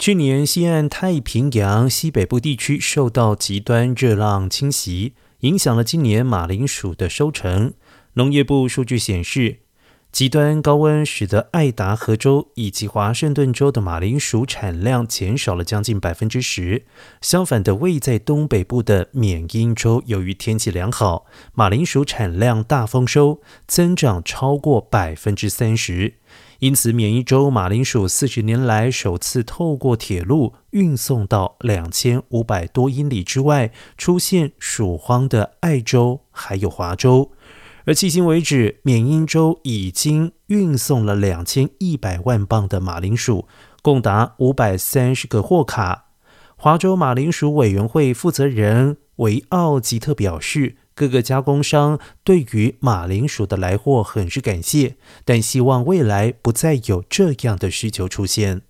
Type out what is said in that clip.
去年，西岸太平洋西北部地区受到极端热浪侵袭，影响了今年马铃薯的收成。农业部数据显示，极端高温使得爱达荷州以及华盛顿州的马铃薯产量减少了将近百分之十。相反的，位在东北部的缅因州，由于天气良好，马铃薯产量大丰收，增长超过百分之三十。因此，缅因州马铃薯四十年来首次透过铁路运送到两千五百多英里之外，出现鼠荒的爱州还有华州。而迄今为止，缅因州已经运送了两千一百万磅的马铃薯，共达五百三十个货卡。华州马铃薯委员会负责人维奥吉特表示。各个加工商对于马铃薯的来货很是感谢，但希望未来不再有这样的需求出现。